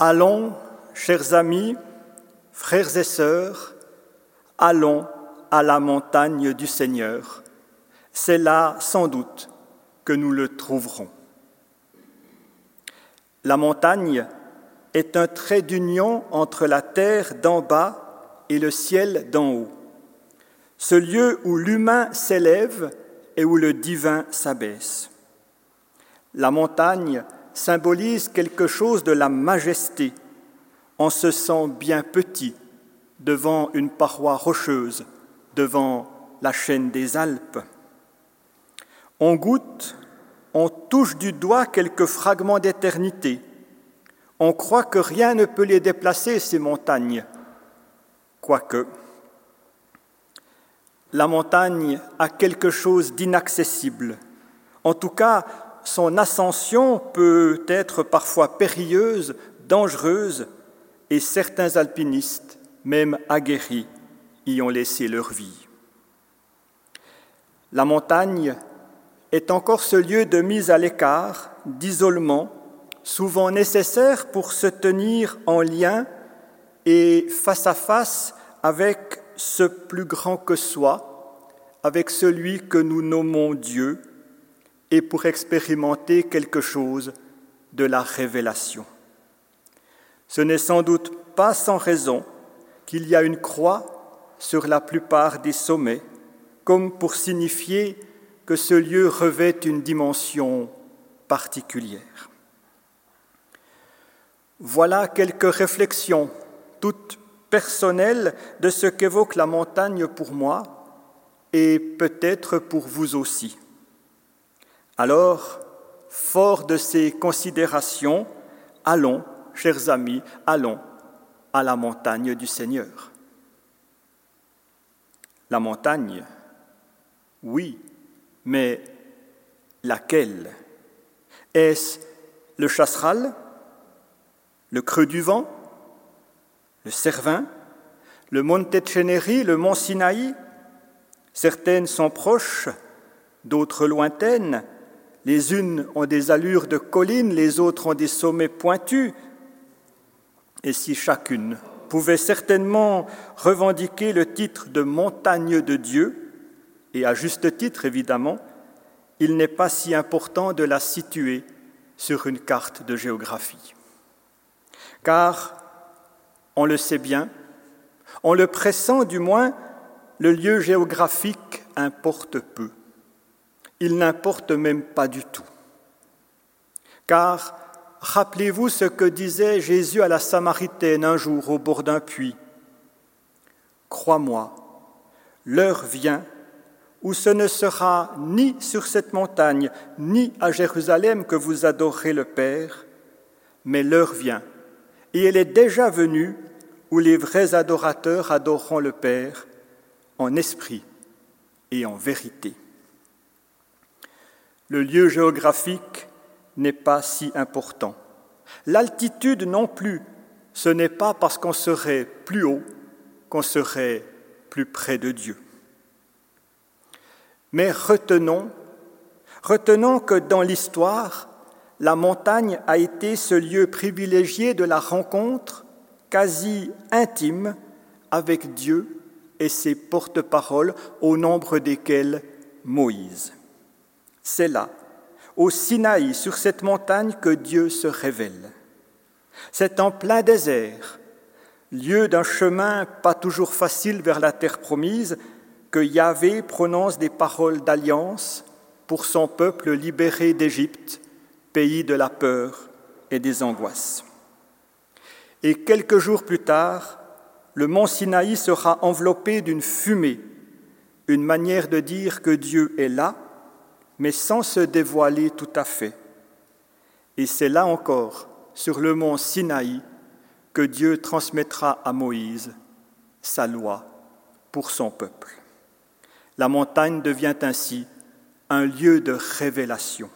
Allons, chers amis, frères et sœurs, allons à la montagne du Seigneur. C'est là, sans doute, que nous le trouverons. La montagne est un trait d'union entre la terre d'en bas et le ciel d'en haut, ce lieu où l'humain s'élève et où le divin s'abaisse. La montagne symbolise quelque chose de la majesté. On se sent bien petit devant une paroi rocheuse, devant la chaîne des Alpes. On goûte, on touche du doigt quelques fragments d'éternité. On croit que rien ne peut les déplacer, ces montagnes. Quoique, la montagne a quelque chose d'inaccessible. En tout cas, son ascension peut être parfois périlleuse, dangereuse, et certains alpinistes, même aguerris, y ont laissé leur vie. La montagne est encore ce lieu de mise à l'écart, d'isolement, souvent nécessaire pour se tenir en lien et face à face avec ce plus grand que soi, avec celui que nous nommons Dieu, et pour expérimenter quelque chose de la révélation. Ce n'est sans doute pas sans raison qu'il y a une croix sur la plupart des sommets, comme pour signifier que ce lieu revêt une dimension particulière. Voilà quelques réflexions, toutes personnelles, de ce qu'évoque la montagne pour moi et peut-être pour vous aussi. Alors, fort de ces considérations, allons, chers amis, allons à la montagne du Seigneur. La montagne, oui, mais laquelle? Est-ce le chasseral, le creux du vent, le Cervin, le Monte Ceneri, le mont Sinaï? Certaines sont proches, d'autres lointaines, les unes ont des allures de collines, les autres ont des sommets pointus. Et si chacune pouvait certainement revendiquer le titre de montagne de Dieu, et à juste titre évidemment, il n'est pas si important de la situer sur une carte de géographie. Car, on le sait bien, en le pressant du moins, le lieu géographique importe peu il n'importe même pas du tout. Car rappelez-vous ce que disait Jésus à la Samaritaine un jour au bord d'un puits. Crois-moi, l'heure vient où ce ne sera ni sur cette montagne, ni à Jérusalem que vous adorerez le Père, mais l'heure vient, et elle est déjà venue, où les vrais adorateurs adoreront le Père en esprit et en vérité. Le lieu géographique n'est pas si important. L'altitude non plus. Ce n'est pas parce qu'on serait plus haut qu'on serait plus près de Dieu. Mais retenons, retenons que dans l'histoire, la montagne a été ce lieu privilégié de la rencontre quasi intime avec Dieu et ses porte-paroles, au nombre desquels Moïse. C'est là, au Sinaï, sur cette montagne, que Dieu se révèle. C'est en plein désert, lieu d'un chemin pas toujours facile vers la terre promise, que Yahvé prononce des paroles d'alliance pour son peuple libéré d'Égypte, pays de la peur et des angoisses. Et quelques jours plus tard, le mont Sinaï sera enveloppé d'une fumée, une manière de dire que Dieu est là mais sans se dévoiler tout à fait. Et c'est là encore, sur le mont Sinaï, que Dieu transmettra à Moïse sa loi pour son peuple. La montagne devient ainsi un lieu de révélation.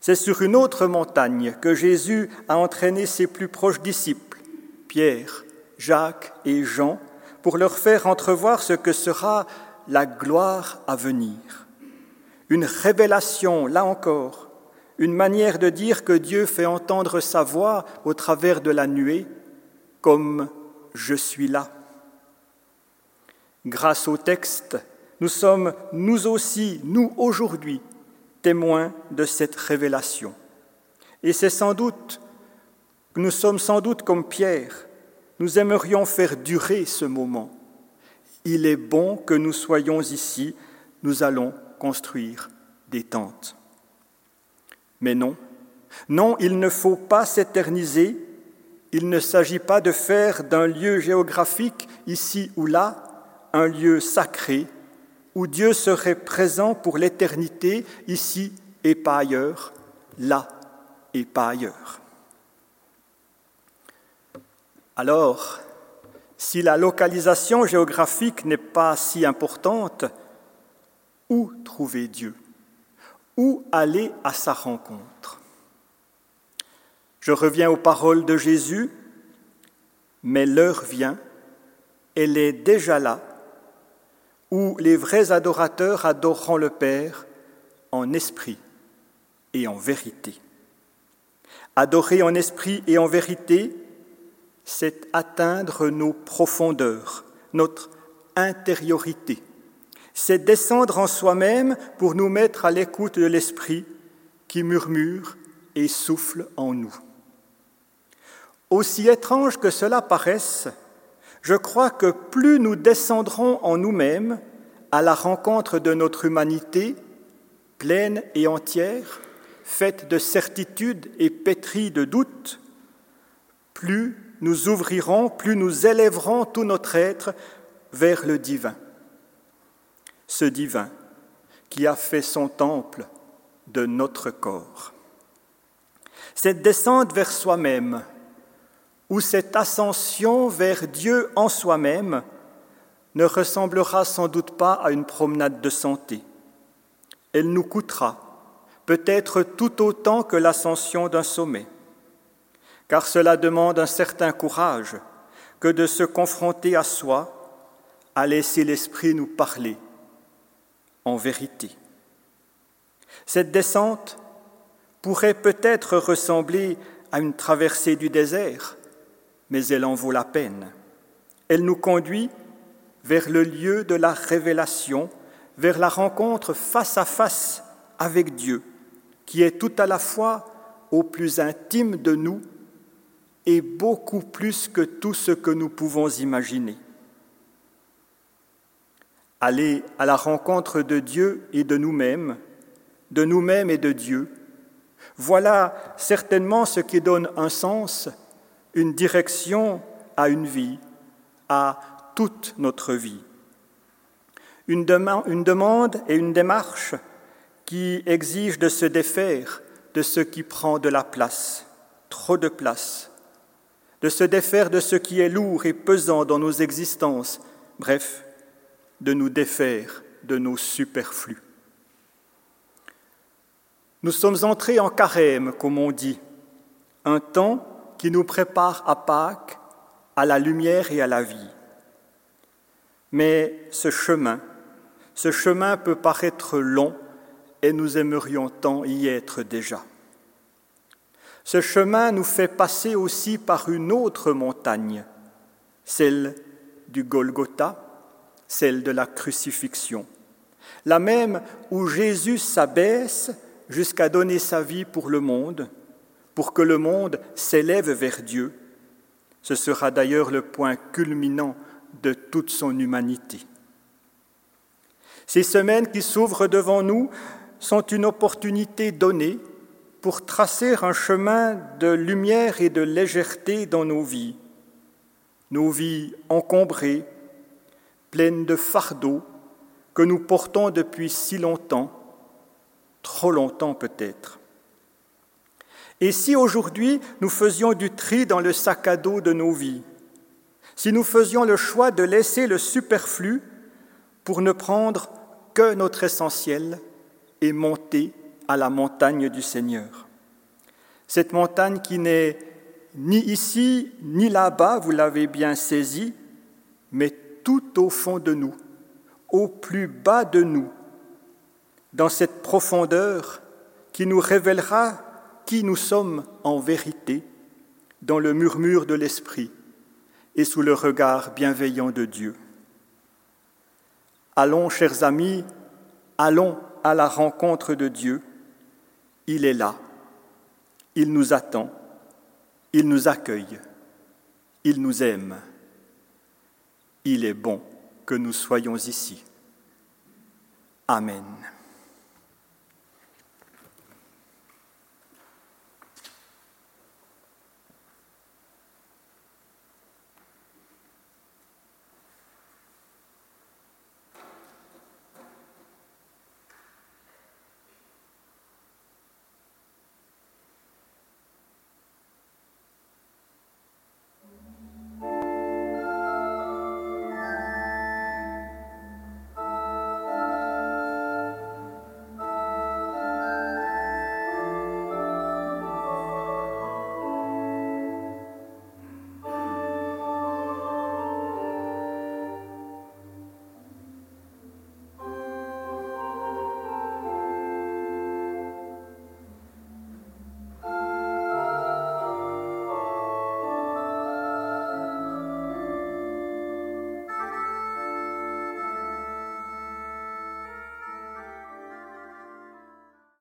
C'est sur une autre montagne que Jésus a entraîné ses plus proches disciples, Pierre, Jacques et Jean, pour leur faire entrevoir ce que sera la gloire à venir une révélation, là encore, une manière de dire que Dieu fait entendre sa voix au travers de la nuée, comme je suis là. Grâce au texte, nous sommes, nous aussi, nous aujourd'hui, témoins de cette révélation. Et c'est sans doute, nous sommes sans doute comme Pierre, nous aimerions faire durer ce moment. Il est bon que nous soyons ici, nous allons construire des tentes. Mais non, non, il ne faut pas s'éterniser, il ne s'agit pas de faire d'un lieu géographique, ici ou là, un lieu sacré, où Dieu serait présent pour l'éternité, ici et pas ailleurs, là et pas ailleurs. Alors, si la localisation géographique n'est pas si importante, où trouver Dieu Où aller à sa rencontre Je reviens aux paroles de Jésus, mais l'heure vient, elle est déjà là, où les vrais adorateurs adoreront le Père en esprit et en vérité. Adorer en esprit et en vérité, c'est atteindre nos profondeurs, notre intériorité. C'est descendre en soi-même pour nous mettre à l'écoute de l'Esprit qui murmure et souffle en nous. Aussi étrange que cela paraisse, je crois que plus nous descendrons en nous-mêmes à la rencontre de notre humanité, pleine et entière, faite de certitudes et pétrie de doutes, plus nous ouvrirons, plus nous élèverons tout notre être vers le divin. Ce divin qui a fait son temple de notre corps. Cette descente vers soi-même, ou cette ascension vers Dieu en soi-même, ne ressemblera sans doute pas à une promenade de santé. Elle nous coûtera peut-être tout autant que l'ascension d'un sommet car cela demande un certain courage que de se confronter à soi, à laisser l'Esprit nous parler en vérité. Cette descente pourrait peut-être ressembler à une traversée du désert, mais elle en vaut la peine. Elle nous conduit vers le lieu de la révélation, vers la rencontre face à face avec Dieu, qui est tout à la fois au plus intime de nous et beaucoup plus que tout ce que nous pouvons imaginer. Aller à la rencontre de Dieu et de nous-mêmes, de nous-mêmes et de Dieu, voilà certainement ce qui donne un sens, une direction à une vie, à toute notre vie. Une, demande et une démarche qui exigent de se défaire de ce qui prend de la place, trop de place, de se défaire de ce qui est lourd et pesant dans nos existences, bref, de nous défaire de nos superflus. Nous sommes entrés en carême, comme on dit, un temps qui nous prépare à Pâques, à la lumière et à la vie. Mais ce chemin, ce chemin peut paraître long et nous aimerions tant y être déjà. Ce chemin nous fait passer aussi par une autre montagne, celle du Golgotha, celle de la crucifixion, la même où Jésus s'abaisse jusqu'à donner sa vie pour le monde, pour que le monde s'élève vers Dieu. Ce sera d'ailleurs le point culminant de toute son humanité. Ces semaines qui s'ouvrent devant nous sont une opportunité donnée pour tracer un chemin de lumière et de légèreté dans nos vies, nos vies encombrées, pleines de fardeaux que nous portons depuis si longtemps, trop longtemps peut-être. Et si aujourd'hui nous faisions du tri dans le sac à dos de nos vies, si nous faisions le choix de laisser le superflu pour ne prendre que notre essentiel et monter à la montagne du Seigneur. Cette montagne qui n'est ni ici ni là-bas, vous l'avez bien saisi, mais tout au fond de nous, au plus bas de nous, dans cette profondeur qui nous révélera qui nous sommes en vérité dans le murmure de l'Esprit et sous le regard bienveillant de Dieu. Allons, chers amis, allons à la rencontre de Dieu. Il est là, il nous attend, il nous accueille, il nous aime. Il est bon que nous soyons ici. Amen.